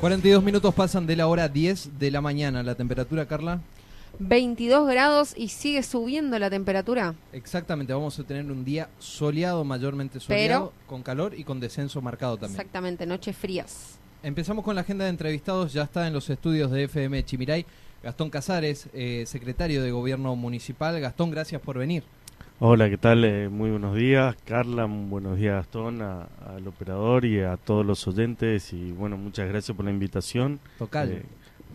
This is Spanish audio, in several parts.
42 minutos pasan de la hora 10 de la mañana. La temperatura, Carla. 22 grados y sigue subiendo la temperatura. Exactamente, vamos a tener un día soleado, mayormente soleado, con calor y con descenso marcado también. Exactamente, noches frías. Empezamos con la agenda de entrevistados, ya está en los estudios de FM Chimiray. Gastón Casares, eh, secretario de Gobierno Municipal. Gastón, gracias por venir. Hola, ¿qué tal? Eh, muy buenos días, Carla, buenos días Gastón, a- al operador y a todos los oyentes y bueno, muchas gracias por la invitación. Tocayo. Eh,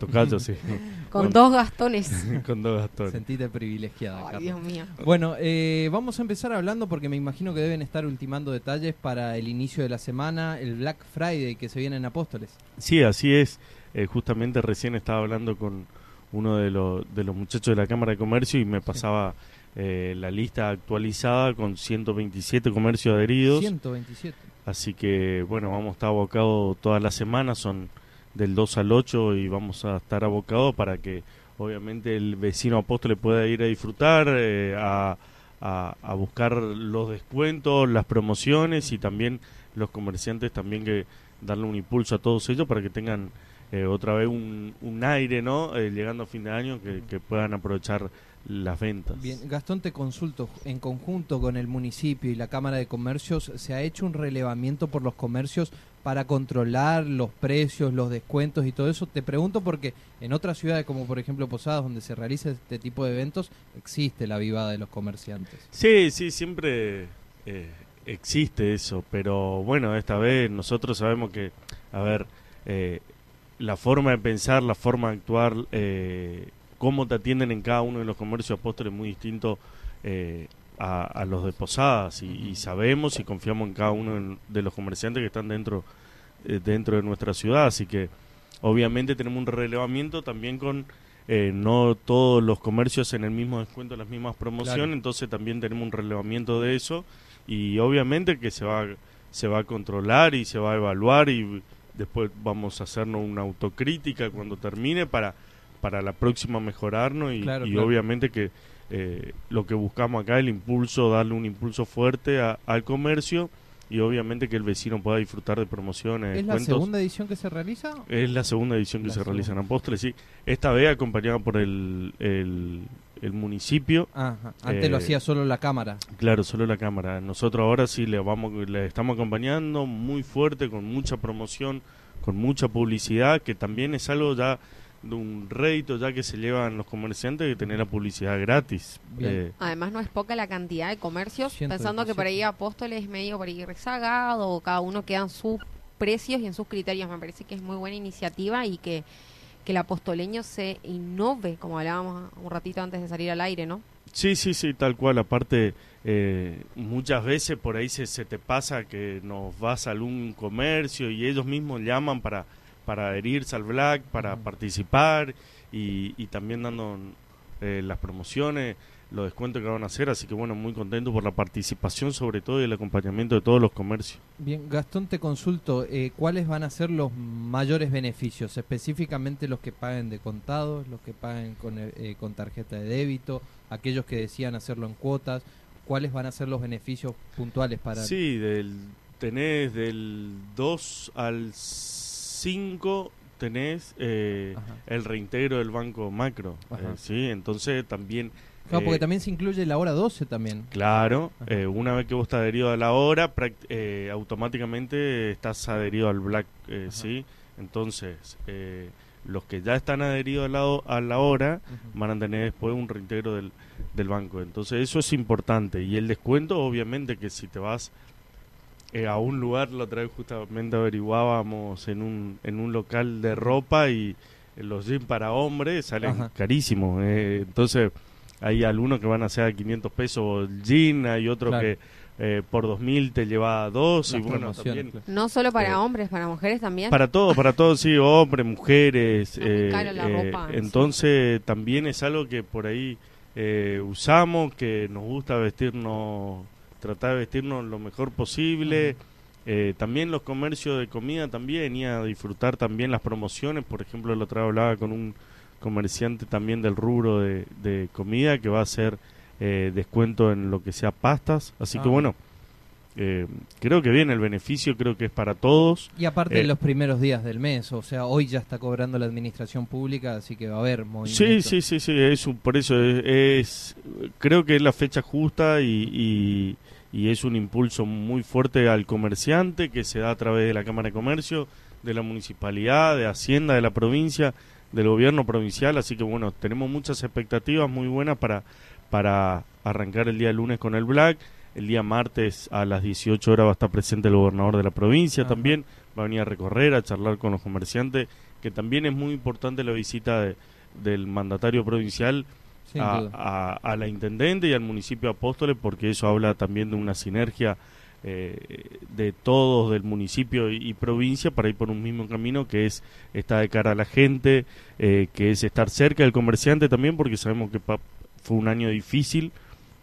tocayo, sí. Con dos gastones. con dos Gastones. Sentite privilegiada, Ay, Carla. Dios mío. Bueno, eh, vamos a empezar hablando porque me imagino que deben estar ultimando detalles para el inicio de la semana, el Black Friday que se viene en Apóstoles. Sí, así es. Eh, justamente recién estaba hablando con uno de, los de los muchachos de la Cámara de Comercio y me pasaba eh, la lista actualizada con 127 comercios adheridos. 127. Así que, bueno, vamos a estar abocados toda la semana, son del 2 al 8 y vamos a estar abocados para que obviamente el vecino apóstol pueda ir a disfrutar, eh, a, a- a buscar los descuentos, las promociones y también los comerciantes también que darle un impulso a todos ellos para que tengan eh, otra vez un, un aire, ¿no? Eh, llegando a fin de año, que, que puedan aprovechar las ventas. Bien, Gastón, te consulto, en conjunto con el municipio y la Cámara de Comercios, ¿se ha hecho un relevamiento por los comercios para controlar los precios, los descuentos y todo eso? Te pregunto porque en otras ciudades, como por ejemplo Posadas, donde se realiza este tipo de eventos, existe la vivada de los comerciantes. Sí, sí, siempre eh, existe eso, pero bueno, esta vez nosotros sabemos que, a ver, eh, la forma de pensar, la forma de actuar, eh, cómo te atienden en cada uno de los comercios apóstoles es muy distinto eh, a, a los de Posadas. Y, y sabemos y confiamos en cada uno de los comerciantes que están dentro, eh, dentro de nuestra ciudad, así que obviamente tenemos un relevamiento también con eh, no todos los comercios en el mismo descuento, las mismas promociones, Claro. entonces también tenemos un relevamiento de eso. Y obviamente que se va se va a controlar y se va a evaluar. Y después vamos a hacernos una autocrítica cuando termine para para la próxima mejorarnos y, Claro, y claro. obviamente que eh, lo que buscamos acá el impulso darle un impulso fuerte a- al comercio y obviamente que el vecino pueda disfrutar de promociones ¿Es la segunda edición que se realiza? Es la segunda edición que La se segunda. realiza en Apóstoles, sí. Esta vez acompañada por el, el, el municipio. Ajá. Antes lo Eh, hacía solo la Cámara. Claro, solo la cámara. Nosotros ahora sí le vamos, le estamos acompañando muy fuerte, con mucha promoción, con mucha publicidad, que también es algo ya de un rédito ya que se llevan los comerciantes de tener la publicidad gratis. Eh, Además no es poca la cantidad de comercios, 127. pensando que por ahí Apóstoles es medio por ahí rezagado, cada uno queda en sus precios y en sus criterios. Me parece que es muy buena iniciativa y que, que el apostoleño se innove, como hablábamos un ratito antes de salir al aire, ¿no? Sí, sí, sí, tal cual. Aparte, eh, muchas veces por ahí se, se te pasa que nos vas a algún comercio y ellos mismos llaman para, para adherirse al Black, para participar y, y también dando eh, las promociones, los descuentos que van a hacer. Así que bueno, muy contento por la participación sobre todo y el acompañamiento de todos los comercios. Bien, Gastón, te consulto, eh, ¿cuáles van a ser los mayores beneficios? Específicamente los que paguen de contados, los que paguen con, eh, eh, con tarjeta de débito, aquellos que decían hacerlo en cuotas, ¿cuáles van a ser los beneficios puntuales para Sí, del, tenés del 2 al 5 tenés eh, el reintegro del banco macro. Eh, sí, entonces también... Claro, porque eh, también se incluye la hora 12 también. Claro, eh, una vez que vos estás adherido a la hora, eh, automáticamente estás adherido al Black, eh. ¿sí? Entonces, eh, los que ya están adheridos al lado, a la hora van a tener después un reintegro del, del banco. Entonces eso es importante. Y el descuento, obviamente que si te vas eh, a un lugar, la otra vez justamente averiguábamos en un, en un local de ropa y los jeans para hombres salen Ajá. carísimos. eh, entonces hay algunos que van a ser a 500 pesos el jean, hay otro Claro. que eh, por 2000 te lleva dos y bueno, también claro. No solo para Eh, hombres, para mujeres también. para todo, para todo, sí, hombres, mujeres. Eh, caro la eh, ropa, sí. entonces también es algo que por ahí eh, usamos, que nos gusta vestirnos, tratar de vestirnos lo mejor posible. Eh, también los comercios de comida también, y a disfrutar también las promociones. Por ejemplo, el otro día hablaba con un comerciante también del rubro de, de comida que va a hacer eh, descuento en lo que sea pastas. Así que Ah. bueno, eh, creo que bien el beneficio, creo que es para todos. Y aparte Eh, en los primeros días del mes, o sea, hoy ya está cobrando la administración pública, así que va a haber movimiento. Sí, sí, sí, sí, es un- por eso es, es- creo que es la fecha justa y, y, y es un impulso muy fuerte al comerciante que se da a través de la Cámara de Comercio, de la municipalidad, de Hacienda, de la provincia, del gobierno provincial, así que bueno, tenemos muchas expectativas muy buenas para, para arrancar el día lunes con el Black. El día martes a las 18 horas va a estar presente el gobernador de la provincia Ajá. también, va a venir a recorrer, a charlar con los comerciantes, que también es muy importante la visita de, del mandatario provincial a, a- a la intendente y al municipio de Apóstoles, porque eso habla también de una sinergia eh, de todos del municipio y, y provincia para ir por un mismo camino que es estar de cara a la gente, eh, que es estar cerca del comerciante también, porque sabemos que pa- fue un año difícil,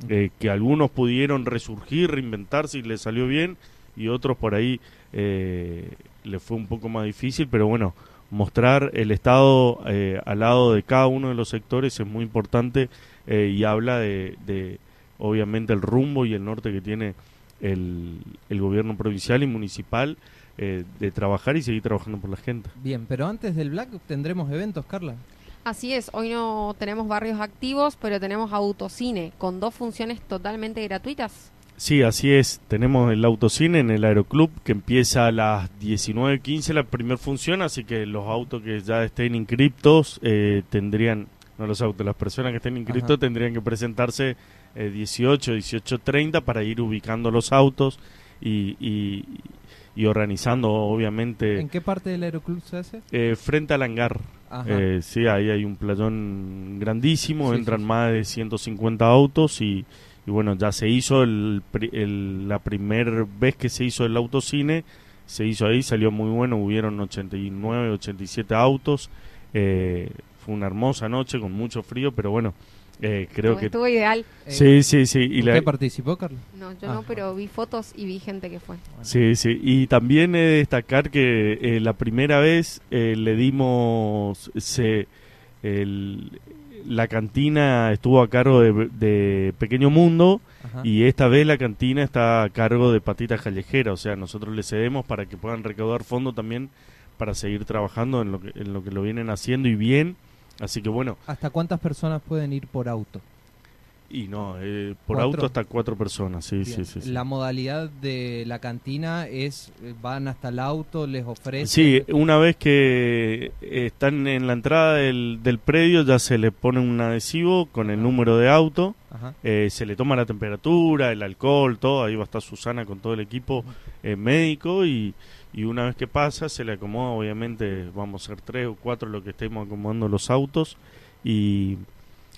eh, que algunos pudieron resurgir, reinventarse y les salió bien, y otros por ahí eh, le fue un poco más difícil, pero bueno, mostrar el Estado eh, al lado de cada uno de los sectores es muy importante eh, y habla de, de, obviamente, el rumbo y el norte que tiene el, el gobierno provincial y municipal eh, de trabajar y seguir trabajando por la gente. Bien, pero antes del Black tendremos eventos, Carla. Así es, hoy no tenemos barrios activos, pero tenemos autocine con dos funciones totalmente gratuitas. Sí, así es. Tenemos el autocine en el Aeroclub que empieza a las 19.15 la primera función, así que los autos que ya estén inscriptos eh, tendrían, no los autos, las personas que estén inscriptos Ajá. tendrían que presentarse eh, 18, 18.30 para ir ubicando los autos y, y, y organizando, obviamente, ¿En qué parte del aeroclub se hace? eh, frente al hangar. Eh, sí, ahí hay un playón grandísimo, Sí, entran sí, sí. más de 150 autos y, y bueno, ya se hizo el, pri- el- la primera vez que se hizo el autocine, se hizo ahí, salió muy bueno, hubieron 89, 87 autos, eh, fue una hermosa noche con mucho frío, pero bueno, eh, creo Estuvo- que... Estuvo ideal. Eh, Sí, sí, sí. Y ¿Usted la, participó, Carla? No, yo no, pero vi fotos y vi gente que fue. Sí, sí. Y también he de destacar que eh, la primera vez eh, le dimos. Se, el- la cantina estuvo a cargo de, de Pequeño Mundo Ajá. y esta vez la cantina está a cargo de Patitas Callejera. O sea, nosotros le cedemos para que puedan recaudar fondos también para seguir trabajando en lo que, en lo que lo vienen haciendo y bien. Así que bueno, ¿Hasta cuántas personas pueden ir por auto? Y no, eh, por Cuatro. auto hasta cuatro personas, sí, sí, sí. sí. La modalidad de la cantina es, eh, van hasta el auto, les ofrecen... Sí, una vez que están en la entrada del, del predio ya se le pone un adhesivo con el número de auto, eh, se le toma la temperatura, el alcohol, todo, ahí va a estar Susana con todo el equipo eh, médico y, y una vez que pasa se le acomoda, obviamente vamos a ser tres o cuatro los que estemos acomodando los autos y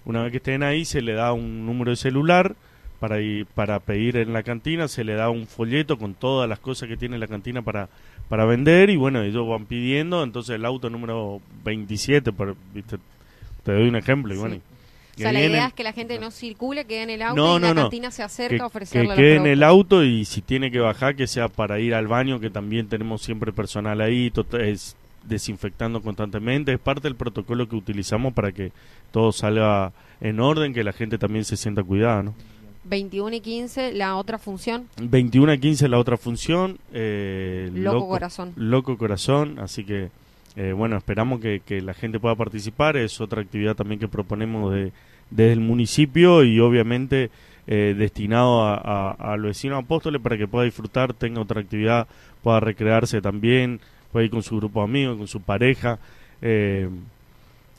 una vez que estén ahí se le da un número de celular para ir, para pedir en la cantina, se le da un folleto con todas las cosas que tiene la cantina para, para vender y bueno, ellos van pidiendo, entonces el auto número 27, por, ¿viste? te doy un ejemplo y Sí. bueno, O sea, la idea es que la gente no circule, quede en el auto No, y no, la no. cantina se acerca que, a ofrecerle que quede en el auto y si tiene que bajar que sea para ir al baño que también tenemos siempre personal ahí es desinfectando constantemente es parte del protocolo que utilizamos para que todo salga en orden que la gente también se sienta cuidada ¿no? 21 y 15, la otra función, 21 a 15 la otra función eh, Loco Corazón. Loco Corazón, así que eh, bueno, esperamos que, que la gente pueda participar, es otra actividad también que proponemos de, desde el municipio y obviamente eh, destinado a, a, a los vecinos apóstoles para que pueda disfrutar, tenga otra actividad, pueda recrearse también, pueda ir con su grupo de amigos, con su pareja. Eh,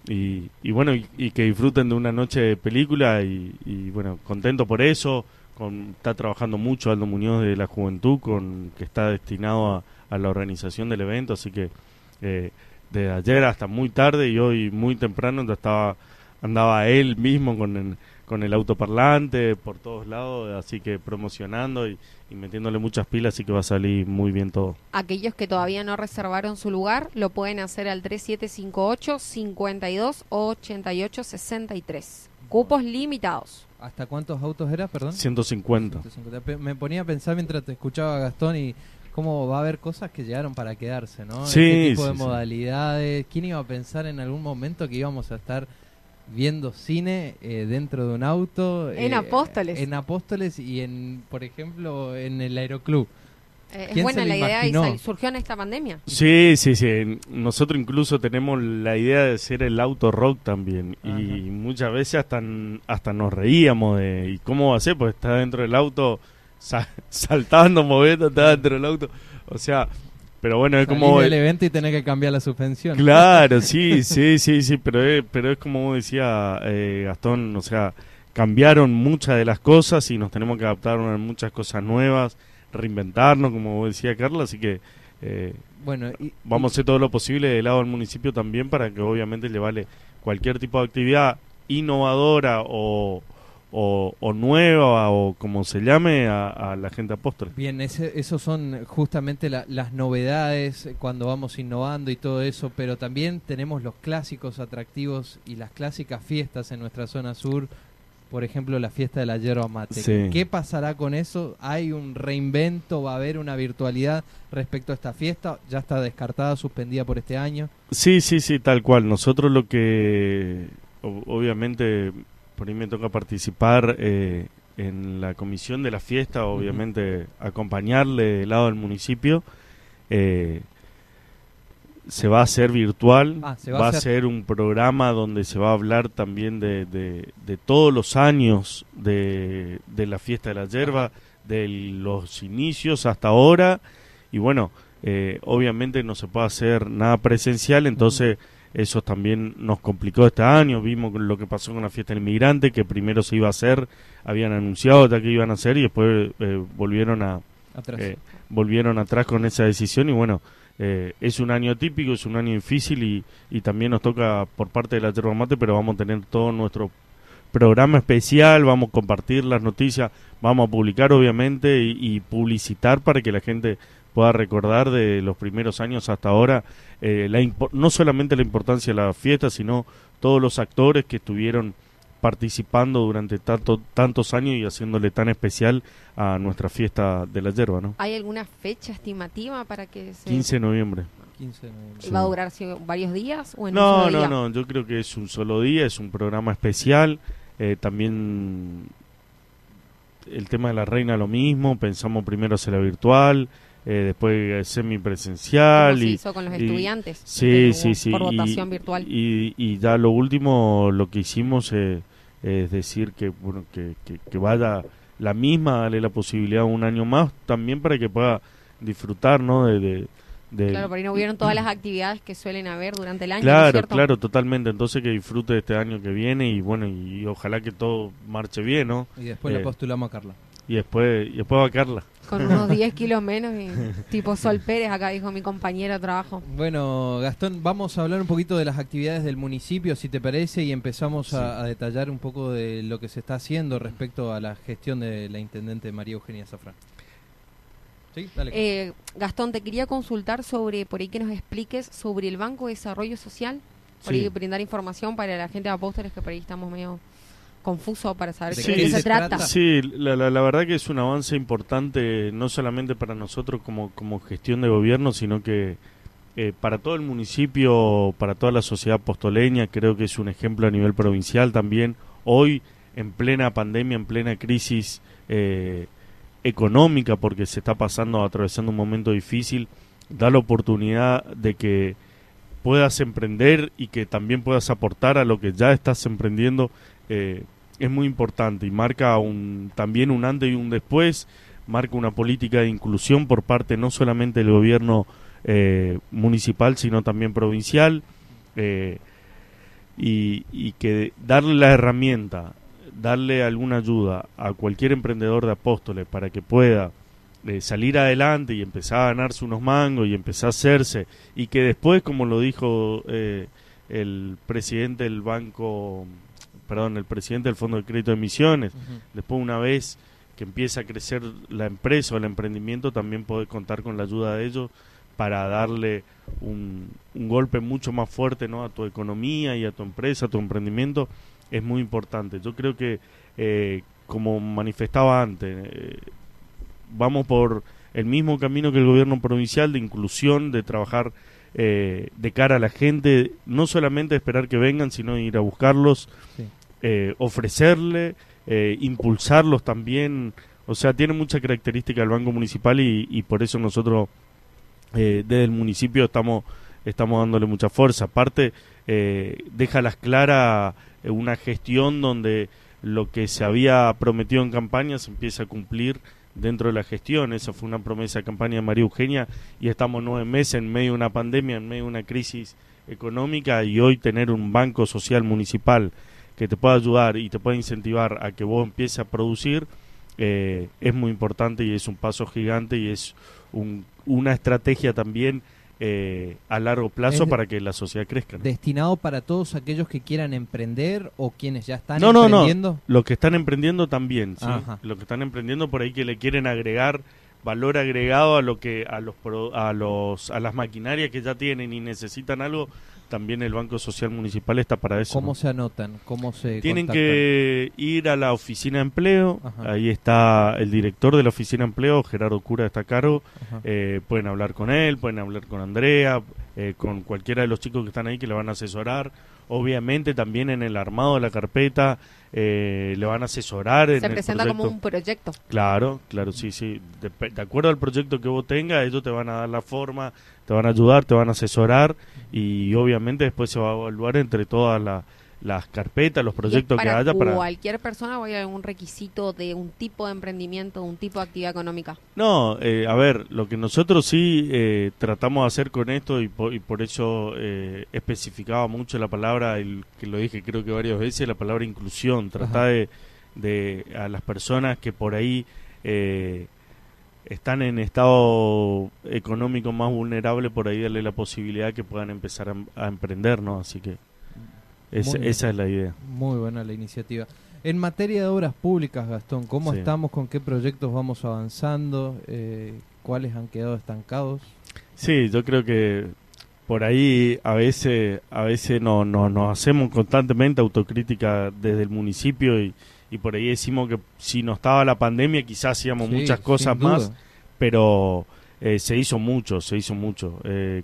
y, y bueno, y, que disfruten de una noche de película y, bueno, contento por eso. Con, está trabajando mucho Aldo Muñoz de la Juventud, con que está destinado a, la organización del evento, así que eh, desde ayer hasta muy tarde y hoy muy temprano estaba andaba él mismo con el, con el autoparlante por todos lados, así que promocionando y, y metiéndole muchas pilas, así que va a salir muy bien todo. Aquellos que todavía no reservaron su lugar lo pueden hacer al 3758 52 88 63. Cupos limitados. ¿Hasta cuántos autos era, perdón? 150. 150. Pe- Me ponía a pensar mientras te escuchaba Gastón y cómo va a haber cosas que llegaron para quedarse, ¿no? Sí, ¿Qué tipo sí, de sí. modalidades? ¿Quién iba a pensar en algún momento que íbamos a estar viendo cine eh, dentro de un auto? En eh, Apóstoles. En Apóstoles y en, por ejemplo, en el Aeroclub. Eh, es ¿Quién buena se la lo idea y imaginó? surgió en esta pandemia. Sí, sí, sí. Nosotros incluso tenemos la idea de ser el auto rock también. Y muchas veces hasta, hasta nos reíamos de ¿y cómo va a ser? Pues está dentro del auto sa- saltando, moviendo, está dentro del auto. O sea, pero bueno, es como... del evento y tenés que cambiar la suspensión. Claro, sí, sí, sí, sí, pero es, pero es como vos decía eh, Gastón, o sea, cambiaron muchas de las cosas y nos tenemos que adaptar a muchas cosas nuevas, reinventarnos, como vos decía Carla, así que eh, Bueno, y, vamos a hacer todo lo posible del lado del municipio también para que obviamente le vale cualquier tipo de actividad innovadora o, o, o nueva o como se llame a, a la gente apóstol. Bien, ese, esos son justamente la- las novedades eh, cuando vamos innovando y todo eso, pero también tenemos los clásicos atractivos y las clásicas fiestas en nuestra zona sur, por ejemplo la fiesta de la yerba mate. Sí. ¿Qué pasará con eso? ¿Hay un reinvento? ¿Va a haber una virtualidad respecto a esta fiesta? ¿Ya está descartada, suspendida por este año? Sí, sí, sí, tal cual. Nosotros lo que, obviamente, por ahí me toca participar eh, en la comisión de la fiesta, obviamente acompañarle del lado del municipio. eh, se va a hacer virtual, Ah, va, va a hacer- ser un programa donde se va a hablar también de, de, de todos los años de, de la fiesta de la yerba, de los inicios hasta ahora, y bueno, eh, obviamente no se puede hacer nada presencial, entonces eso también nos complicó este año, vimos lo que pasó con la fiesta del inmigrante, que primero se iba a hacer, habían anunciado que iban a hacer y después eh, volvieron a, Atrás. eh, volvieron atrás con esa decisión y bueno, eh, es un año típico, es un año difícil y, y también nos toca por parte de la Yerba Mate, pero vamos a tener todo nuestro programa especial, vamos a compartir las noticias, vamos a publicar obviamente y, y publicitar para que la gente pueda recordar de los primeros años hasta ahora, eh, la no solamente la importancia de la fiesta, sino todos los actores que estuvieron participando durante tanto, tantos años y haciéndole tan especial a nuestra fiesta de la yerba, ¿no? ¿Hay alguna fecha estimativa para que se 15 de noviembre. 15 de noviembre. ¿Y va a durar varios días o en un No, solo no, día? no, yo creo que es un solo día, es un programa especial. eh, también el tema de la reina lo mismo, pensamos primero hacerla virtual, eh, después eh, semipresencial ¿Cómo se y hizo con los y- estudiantes? Sí, sí, sí. Por y- votación virtual. Y, y ya lo último, lo que hicimos eh, es decir que, bueno, que, que, que vaya la misma, darle la posibilidad un año más también para que pueda disfrutar, ¿no? De, de, de- Claro, por ahí no hubieron todas las actividades que suelen haber durante el año, ¿no es Claro, claro, totalmente. Entonces que disfrute de este año que viene y bueno, y, ojalá que todo marche bien, ¿no? Y después Eh, la postulamos a Carla. Y después, y después va Carla. Con unos 10 kilos menos y tipo Sol Pérez, acá dijo mi compañero de trabajo. Bueno, Gastón, vamos a hablar un poquito de las actividades del municipio, si te parece, y empezamos a, a detallar un poco de lo que se está haciendo respecto a la gestión de la intendente María Eugenia Zafrán. ¿Sí? Dale. Eh, Gastón, te quería consultar sobre, por ahí que nos expliques sobre el Banco de Desarrollo Social, por Sí. ahí brindar información para la gente de Apóstoles que por ahí estamos medio confusos para saber de Sí, qué ¿de se qué se trata. trata? Sí, la, la, la verdad que es un avance importante, no solamente para nosotros como, como gestión de gobierno, sino que eh, para todo el municipio, para toda la sociedad postoleña, creo que es un ejemplo a nivel provincial también. Hoy, en plena pandemia, en plena crisis eh, económica, porque se está pasando, atravesando un momento difícil, da la oportunidad de que puedas emprender y que también puedas aportar a lo que ya estás emprendiendo eh, es muy importante y marca un, también un antes y un después, marca una política de inclusión por parte no solamente del gobierno eh, municipal, sino también provincial. Eh, y, que darle la herramienta, darle alguna ayuda a cualquier emprendedor de Apóstoles para que pueda salir adelante y empezar a ganarse unos mangos y empezar a hacerse y que después, como lo dijo el presidente del banco, perdón, el presidente del Fondo de Crédito de Emisiones, Ujú. después una vez que empieza a crecer la empresa o el emprendimiento, también poder contar con la ayuda de ellos para darle un, un golpe mucho más fuerte ¿no? a tu economía y a tu empresa, a tu emprendimiento, es muy importante. Yo creo que, eh, como manifestaba antes, eh, vamos por el mismo camino que el gobierno provincial de inclusión, de trabajar eh, de cara a la gente, no solamente esperar que vengan, sino ir a buscarlos, Sí. eh, ofrecerle, eh, impulsarlos también. O sea, tiene mucha característica el Banco Municipal y, y por eso nosotros eh, desde el municipio estamos, estamos dándole mucha fuerza. Aparte, eh, deja las claras una gestión donde lo que se había prometido en campaña se empieza a cumplir dentro de la gestión. Esa fue una promesa de campaña de María Eugenia y estamos nueve meses en medio de una pandemia, en medio de una crisis económica y hoy tener un banco social municipal que te pueda ayudar y te pueda incentivar a que vos empieces a producir eh, es muy importante y es un paso gigante y es un- una estrategia también eh, a largo plazo Es para que la sociedad crezca. ¿no? ¿Destinado para todos aquellos que quieran emprender o quienes ya están No, no, no. emprendiendo? Los que están emprendiendo también, ¿sí? Los que están emprendiendo por ahí que le quieren agregar valor agregado a lo que a los a los a las maquinarias que ya tienen y necesitan algo, también el Banco Social Municipal está para eso. ¿Cómo se anotan? ¿Cómo se Tienen contactan? que ir a la oficina de empleo, Ajá. ahí está el director de la oficina de empleo, Gerardo Cura está Ajá. eh, pueden hablar con él, pueden hablar con Andrea, eh, con cualquiera de los chicos que están ahí que le van a asesorar. Obviamente también en el armado de la carpeta eh, le van a asesorar. en Se el presenta como un proyecto. Claro, claro, sí, sí. De, de acuerdo al proyecto que vos tengas, ellos te van a dar la forma, te van a ayudar, te van a asesorar y obviamente después se va a evaluar entre todas la- las carpetas, los proyectos que para haya para... cualquier persona o hay algún requisito de un tipo de emprendimiento, de un tipo de actividad económica. No, eh, a ver, lo que nosotros sí eh, tratamos de hacer con esto y por, y por eso eh, especificaba mucho la palabra, el, que lo dije creo que varias veces, la palabra inclusión, tratar de, de a las personas que por ahí eh, están en estado económico más vulnerable, por ahí darle la posibilidad que puedan empezar a, a emprender, ¿no? Así que es- esa es la idea. Muy buena la iniciativa. En materia de obras públicas, Gastón, ¿cómo Sí. estamos? ¿Con qué proyectos vamos avanzando? Eh, ¿Cuáles han quedado estancados? Sí, yo creo que por ahí a veces a veces no, no- nos hacemos constantemente autocrítica desde el municipio y, y por ahí decimos que si no estaba la pandemia quizás hacíamos Sí, muchas cosas más, pero eh, se hizo mucho, se hizo mucho. Eh,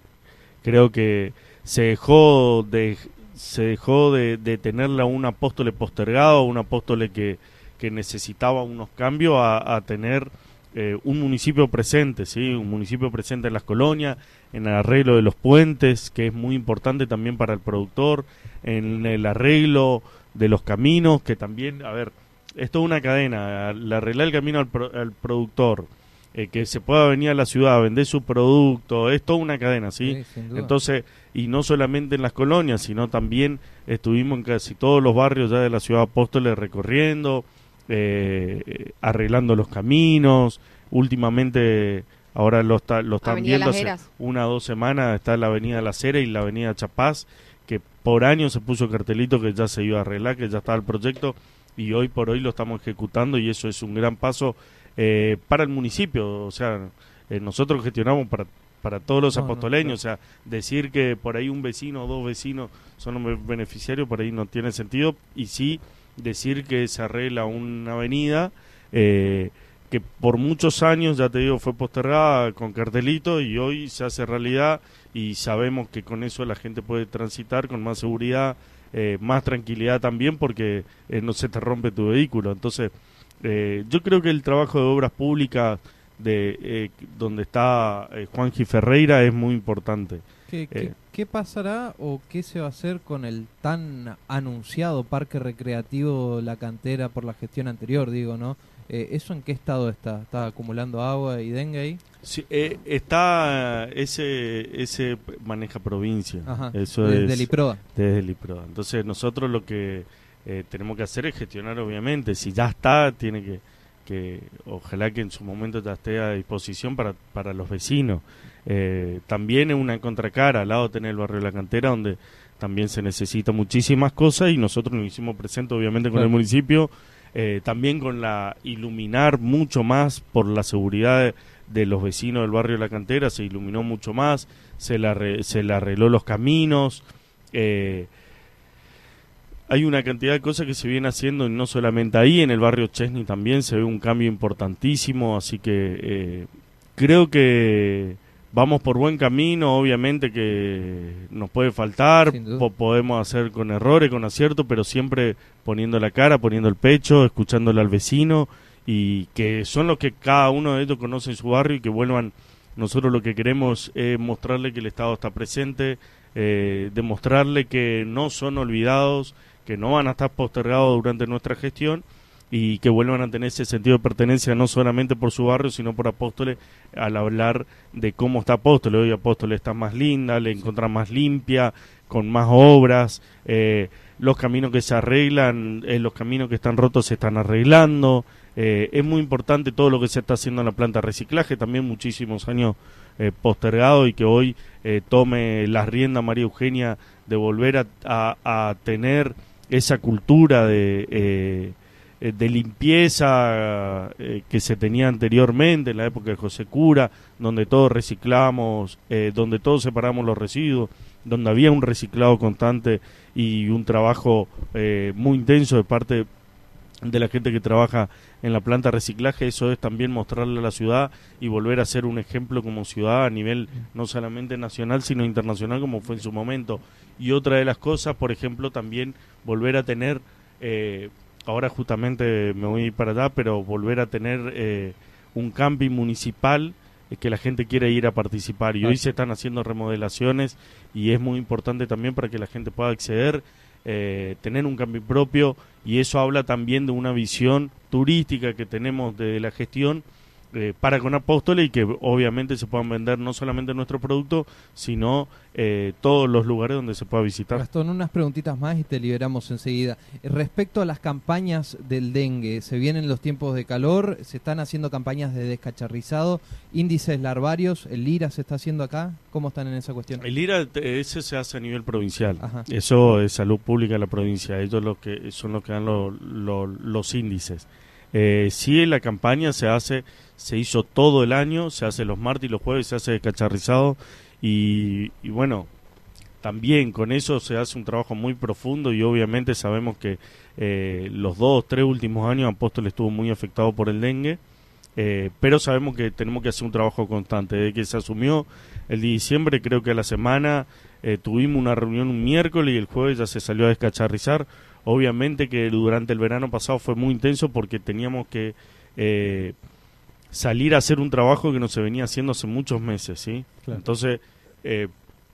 creo que se dejó de se dejó de, de tenerla un apóstol postergado, un apóstol que, que necesitaba unos cambios a, a tener eh, un municipio presente, sí, un municipio presente en las colonias, en el arreglo de los puentes, que es muy importante también para el productor, en el arreglo de los caminos, que también, a ver, es toda una cadena, al arreglar el camino al, pro- al productor, eh, que se pueda venir a la ciudad a vender su producto, es toda una cadena, ¿sí? Entonces, y no solamente en las colonias, sino también estuvimos en casi todos los barrios ya de la ciudad de Apóstoles recorriendo, eh, arreglando los caminos. Últimamente, ahora lo, está, lo están Avenida viendo hace una o dos semanas, está la avenida La Cera y la avenida Chapaz, que por años se puso cartelito que ya se iba a arreglar, que ya estaba el proyecto y hoy por hoy lo estamos ejecutando y eso es un gran paso eh, para el municipio. O sea, eh, nosotros gestionamos para, para todos los No, no, apostoleños. O sea, decir que por ahí un vecino o dos vecinos son los beneficiarios, por ahí no tiene sentido. Y sí decir que se arregla una avenida eh, que por muchos años, ya te digo, fue postergada con cartelito y hoy se hace realidad y sabemos que con eso la gente puede transitar con más seguridad, eh, más tranquilidad también porque eh, no se te rompe tu vehículo. Entonces, eh, yo creo que el trabajo de obras públicas de eh, donde está eh, Juanji Ferreira es muy importante. ¿Qué, qué- eh. ¿qué pasará o qué se va a hacer con el tan anunciado parque recreativo La Cantera por la gestión anterior, digo, ¿no? Eh, ¿Eso en qué estado está? ¿Está acumulando agua y dengue ahí? Sí, eh, está ese ese maneja provincia. Ajá, Eso desde es el IPROA. desde el IPROA. Entonces nosotros lo que tenemos que hacer es gestionar, obviamente. Si ya está, tiene que, que ojalá que en su momento esté a disposición para, para los vecinos. Eh, también es una contracara, al lado tener el barrio de la cantera, donde también se necesita muchísimas cosas y nosotros nos hicimos presentes, obviamente, con Claro. el municipio. eh, también con la iluminar mucho más por la seguridad de, de los vecinos del barrio de la cantera, se iluminó mucho más, se le, arre- se le arregló los caminos, eh, hay una cantidad de cosas que se vienen haciendo y no solamente ahí, en el barrio Chesney también se ve un cambio importantísimo, así que eh, creo que vamos por buen camino, obviamente que nos puede faltar, po- podemos hacer con errores, con acierto, pero siempre poniendo la cara, poniendo el pecho, escuchándole al vecino y que son los que cada uno de ellos conoce en su barrio y que vuelvan, nosotros lo que queremos es mostrarle que el Estado está presente, eh, demostrarle que no son olvidados, que no van a estar postergados durante nuestra gestión y que vuelvan a tener ese sentido de pertenencia no solamente por su barrio, sino por Apóstoles, al hablar de cómo está Apóstoles. Hoy Apóstoles está más linda, le encuentra más limpia, con más obras, eh, los caminos que se arreglan, eh, los caminos que están rotos se están arreglando. Eh, es muy importante todo lo que se está haciendo en la planta de reciclaje, también muchísimos años postergado y que hoy tome las riendas María Eugenia de volver a- a tener esa cultura de, eh, eh, de limpieza eh, que se tenía anteriormente en la época de José Cura, donde todos reciclamos, eh, donde todos separamos los residuos, donde había un reciclado constante y un trabajo eh, muy intenso de parte de la gente que trabaja en la planta de reciclaje, eso es también mostrarle a la ciudad y volver a ser un ejemplo como ciudad a nivel no solamente nacional, sino internacional como fue en su momento. Y otra de las cosas, por ejemplo, también volver a tener, eh, ahora justamente me voy para allá, pero volver a tener eh, un camping municipal eh, que la gente quiere ir a participar. Y hoy se están haciendo remodelaciones y es muy importante también para que la gente pueda acceder eh, tener un camping propio y eso habla también de una visión turística que tenemos de la gestión eh, para con Apóstoles y que obviamente se puedan vender no solamente nuestro producto, sino eh, todos los lugares donde se pueda visitar. Gastón, unas preguntitas más y te liberamos enseguida. Respecto a las campañas del dengue, se vienen los tiempos de calor, se están haciendo campañas de descacharrizado, índices larvarios, el LIRA se está haciendo acá, ¿cómo están en esa cuestión? El IRA eh, ese se hace a nivel provincial. Ajá. Eso es salud pública de la provincia. Ellos lo que son los que dan lo- lo- los índices. Eh, la campaña se hace, se hizo todo el año, se hace los martes y los jueves, se hace descacharrizado y, y bueno, también con eso se hace un trabajo muy profundo y obviamente sabemos que eh, los dos, tres últimos años Apóstol estuvo muy afectado por el dengue, eh, pero sabemos que tenemos que hacer un trabajo constante. Desde que se asumió el diciembre, creo que a la semana eh, tuvimos una reunión un miércoles y el jueves ya se salió a descacharrizar. Obviamente que durante el verano pasado fue muy intenso porque teníamos que eh, salir a hacer un trabajo que no se venía haciendo hace muchos meses, ¿sí? Claro. Entonces, eh,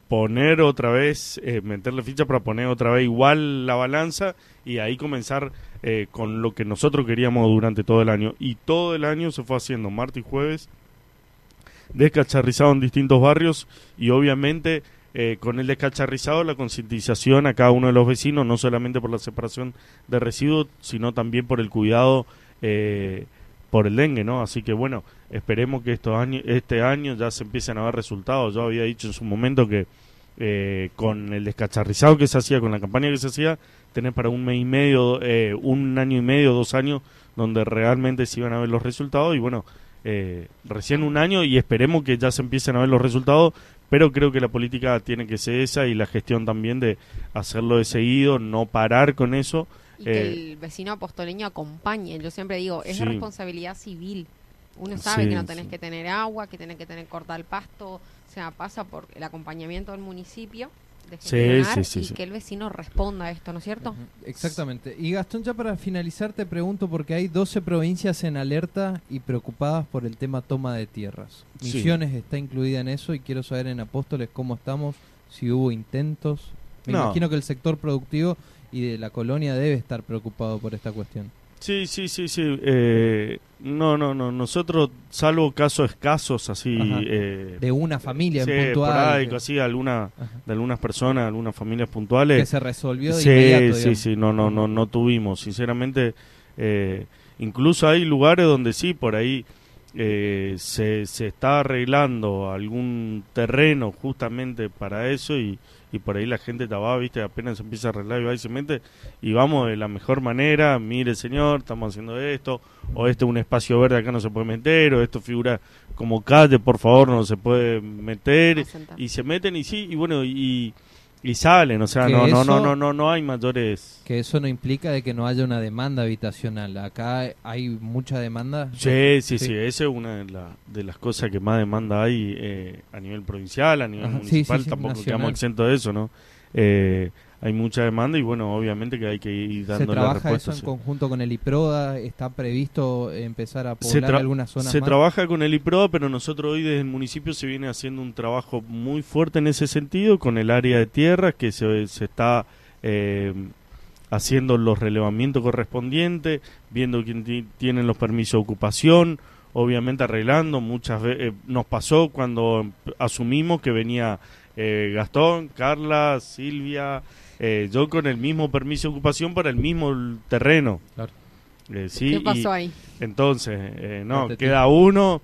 poner otra vez, eh, meterle ficha para poner otra vez igual la balanza y ahí comenzar eh, con lo que nosotros queríamos durante todo el año. Y todo el año se fue haciendo, martes y jueves, descacharrizado en distintos barrios y obviamente eh, con el descacharrizado la concientización a cada uno de los vecinos, no solamente por la separación de residuos, sino también por el cuidado eh, por el dengue, ¿no? Así que bueno, esperemos que estos años, este año ya se empiecen a ver resultados. Yo había dicho en su momento que eh, con el descacharrizado que se hacía, con la campaña que se hacía, tener para un mes y medio, eh, un año y medio, dos años, donde realmente se iban a ver los resultados y bueno, eh, recién un año y esperemos que ya se empiecen a ver los resultados, pero creo que la política tiene que ser esa y la gestión también de hacerlo de seguido, no parar con eso. Y que Eh, el vecino apostoleño acompañe. Yo siempre digo, es Sí. responsabilidad civil. Uno sabe Sí, que no tenés sí. que tener agua, que tenés que tener cortar el pasto. O sea, pasa por el acompañamiento del municipio de Sí, gestionar sí, sí, y sí. que el vecino responda a esto, ¿no es cierto? Exactamente. Y Gastón, ya para finalizar te pregunto porque hay 12 provincias en alerta y preocupadas por el tema toma de tierras. Sí. Misiones está incluida en eso y quiero saber en Apóstoles cómo estamos si hubo intentos. Me No. imagino que el sector productivo y de la colonia debe estar preocupado por esta cuestión. Sí, sí, sí, sí. eh, no, no, no. Nosotros, salvo casos escasos, así. Eh, De una familia sí, en puntual. que- así, alguna, Ajá. de algunas personas, algunas familias que puntuales. se resolvió de sí, inmediato. sí, digamos. sí, no, no, no, no tuvimos. Sinceramente, eh, incluso hay lugares donde sí, por ahí eh, se, se está arreglando algún terreno justamente para eso y, y por ahí la gente estaba, viste, apenas se empieza a arreglar y va y se mete y vamos de la mejor manera, mire señor, estamos haciendo esto, o este es un espacio verde acá no se puede meter, o esto figura como calle, por favor, no se puede meter, y se meten y sí, y bueno, y, y salen, o sea, no, no, no, no, no, no hay mayores... Que eso no implica de que no haya una demanda habitacional. Acá hay mucha demanda. Sí, sí, sí, Sí. esa es una de, la- de las cosas que más demanda hay eh, a nivel provincial, a nivel Ajá, municipal, sí, sí, tampoco nacional. quedamos exentos de eso, ¿no? Eh, hay mucha demanda y bueno, obviamente que hay que ir Se dando la trabaja eso en sí. conjunto con el IPRODA. Está previsto empezar a Se poblar algunas zonas Se más. trabaja con el IPROA, pero nosotros hoy desde el municipio se viene haciendo un trabajo muy fuerte en ese sentido, con el área de tierras, que se, se está eh, haciendo los relevamientos correspondientes, viendo quién ti- tiene los permisos de ocupación, obviamente arreglando. Muchas veces nos pasó cuando asumimos que venía eh, Gastón, Carla, Silvia, eh, yo con el mismo permiso de ocupación para el mismo terreno. Claro. Eh, sí, ¿Qué y- pasó ahí? entonces, eh, no, queda uno.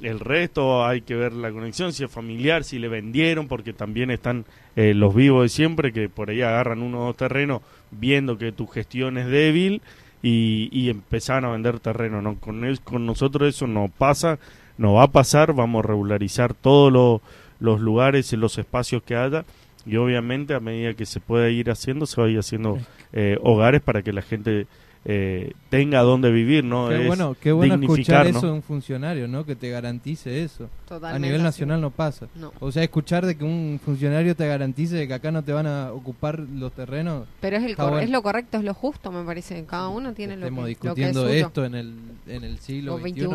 El resto hay que ver la conexión, si es familiar, si le vendieron, porque también están eh, los vivos de siempre que por ahí agarran uno o dos terrenos viendo que tu gestión es débil y, y empezaron a vender terreno. ¿no? Con, el- con nosotros eso no pasa, no va a pasar, vamos a regularizar todos lo- los lugares y los espacios que haya y obviamente a medida que se pueda ir haciendo, se va a ir haciendo eh, hogares para que la gente eh, tenga donde vivir, ¿no? Qué Es bueno, qué bueno escuchar ¿no? eso de un funcionario, ¿no? Que te garantice eso. Totalmente a nivel así. nacional no pasa. No. O sea, escuchar de que un funcionario te garantice de que acá no te van a ocupar los terrenos. Pero es, el bueno. es lo correcto, es lo justo, me parece. Cada uno tiene lo que, Estemos lo que es discutiendo suyo. esto en el, en el siglo O XXI.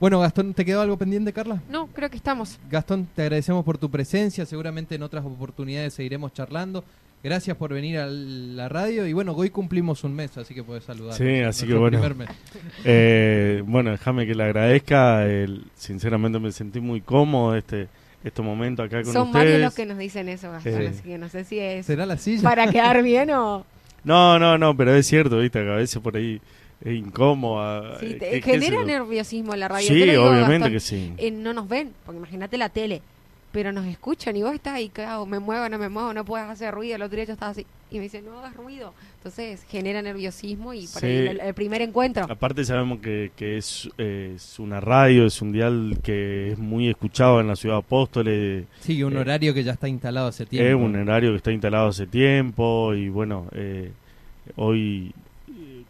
21. Bueno, Gastón, ¿te quedó algo pendiente, Carla? No, creo que estamos. Gastón, te agradecemos por tu presencia. Seguramente en otras oportunidades seguiremos charlando. Gracias por venir a la radio. Y bueno, hoy cumplimos un mes, así que puedes saludar. Sí, así que bueno. Eh, bueno, déjame que le agradezca. el- sinceramente me sentí muy cómodo este este momento acá con Son varios ustedes. los que nos dicen eso, Gastón, Sí. así que no sé si es ¿Será la silla? para quedar bien o... No, no, no, pero es cierto, viste, que a veces por ahí incómoda. Sí, eh, te- genera nerviosismo en la radio. Sí, obviamente Gastón. que sí. Eh, no nos ven, porque imagínate la tele, pero nos escuchan y vos estás ahí, ¿qué hago? Me muevo, no me muevo, no puedes hacer ruido. El otro día yo estaba así y me dice, no hagas ruido. Entonces genera nerviosismo y por Sí. ahí el, el primer encuentro. Aparte sabemos que, que es, eh, es una radio, es un dial que es muy escuchado en la ciudad de Apóstoles. Sí, un Eh, horario que ya está instalado hace tiempo. Es un horario que está instalado hace tiempo y bueno, eh, hoy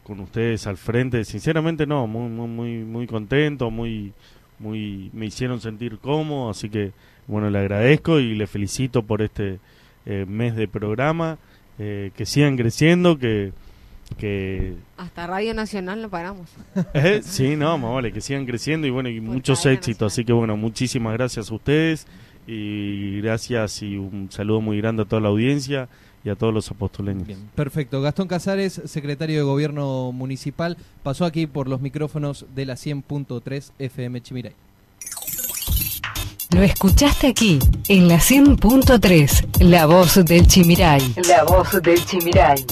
con ustedes al frente, sinceramente no, muy muy muy muy contento, muy muy me hicieron sentir cómodo, así que bueno, le agradezco y le felicito por este eh, mes de programa, eh, que sigan creciendo, que que Hasta Radio Nacional no paramos. eh, sí, no, más vale, que sigan creciendo y bueno, y Por muchos éxitos. Así que bueno, muchísimas gracias a ustedes y gracias y un saludo muy grande a toda la audiencia y a todos los apostoleños. Bien, perfecto. Gastón Casares, secretario de Gobierno Municipal, pasó aquí por los micrófonos de la 100.3 FM Chimiray. Lo escuchaste aquí, en la 100.3, La Voz del Chimiray. La Voz del Chimiray.